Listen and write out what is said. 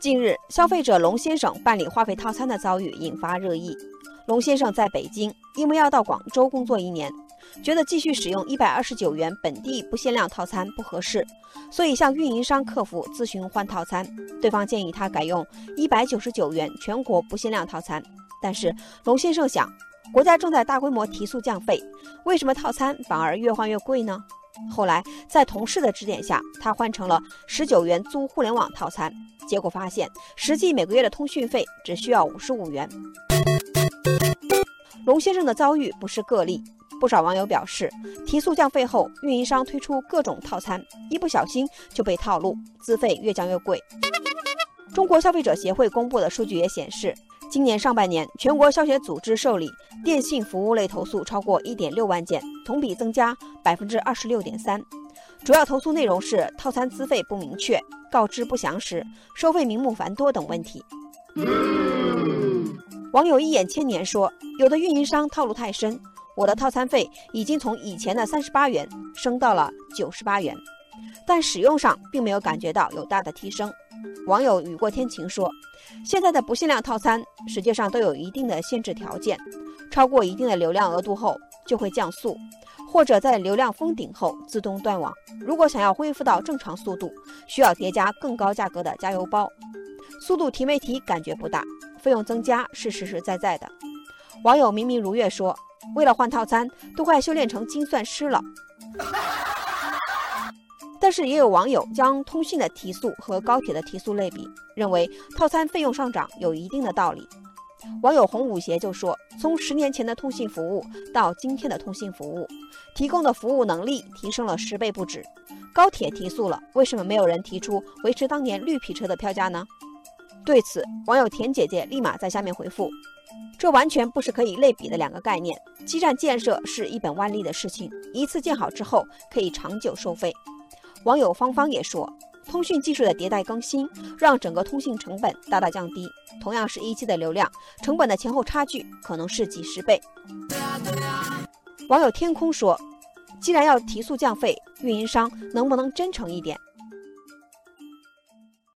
近日，消费者龙先生办理话费套餐的遭遇引发热议。龙先生在北京，因为要到广州工作一年，觉得继续使用一百二十九元本地不限量套餐不合适，所以向运营商客服咨询换套餐。对方建议他改用一百九十九元全国不限量套餐。但是龙先生想，国家正在大规模提速降费，为什么套餐反而越换越贵呢？后来在同事的指点下，他换成了十九元租互联网套餐。结果发现，实际每个月的通讯费只需要五十五元。龙先生的遭遇不是个例，不少网友表示，提速降费后，运营商推出各种套餐，一不小心就被套路，资费越降越贵。中国消费者协会公布的数据也显示，今年上半年，全国消协组织受理电信服务类投诉超过一点六万件，同比增加百分之二十六点三。主要投诉内容是套餐资费不明确、告知不详实、收费名目繁多等问题。网友一眼千年说，有的运营商套路太深，我的套餐费已经从以前的三十八元升到了九十八元，但使用上并没有感觉到有大的提升。网友雨过天晴说，现在的不限量套餐实际上都有一定的限制条件，超过一定的流量额度后就会降速。或者在流量封顶后自动断网。如果想要恢复到正常速度，需要叠加更高价格的加油包。速度提没提感觉不大，费用增加是实实在在的。网友明明如月说：“为了换套餐，都快修炼成精算师了。”但是也有网友将通信的提速和高铁的提速类比，认为套餐费用上涨有一定的道理。网友红舞鞋就说：“从十年前的通信服务到今天的通信服务，提供的服务能力提升了十倍不止。高铁提速了，为什么没有人提出维持当年绿皮车的票价呢？”对此，网友田姐姐立马在下面回复：“这完全不是可以类比的两个概念。基站建设是一本万利的事情，一次建好之后可以长久收费。”网友芳芳也说。通讯技术的迭代更新，让整个通信成本大大降低。同样是一 G 的流量，成本的前后差距可能是几十倍。网友天空说：“既然要提速降费，运营商能不能真诚一点？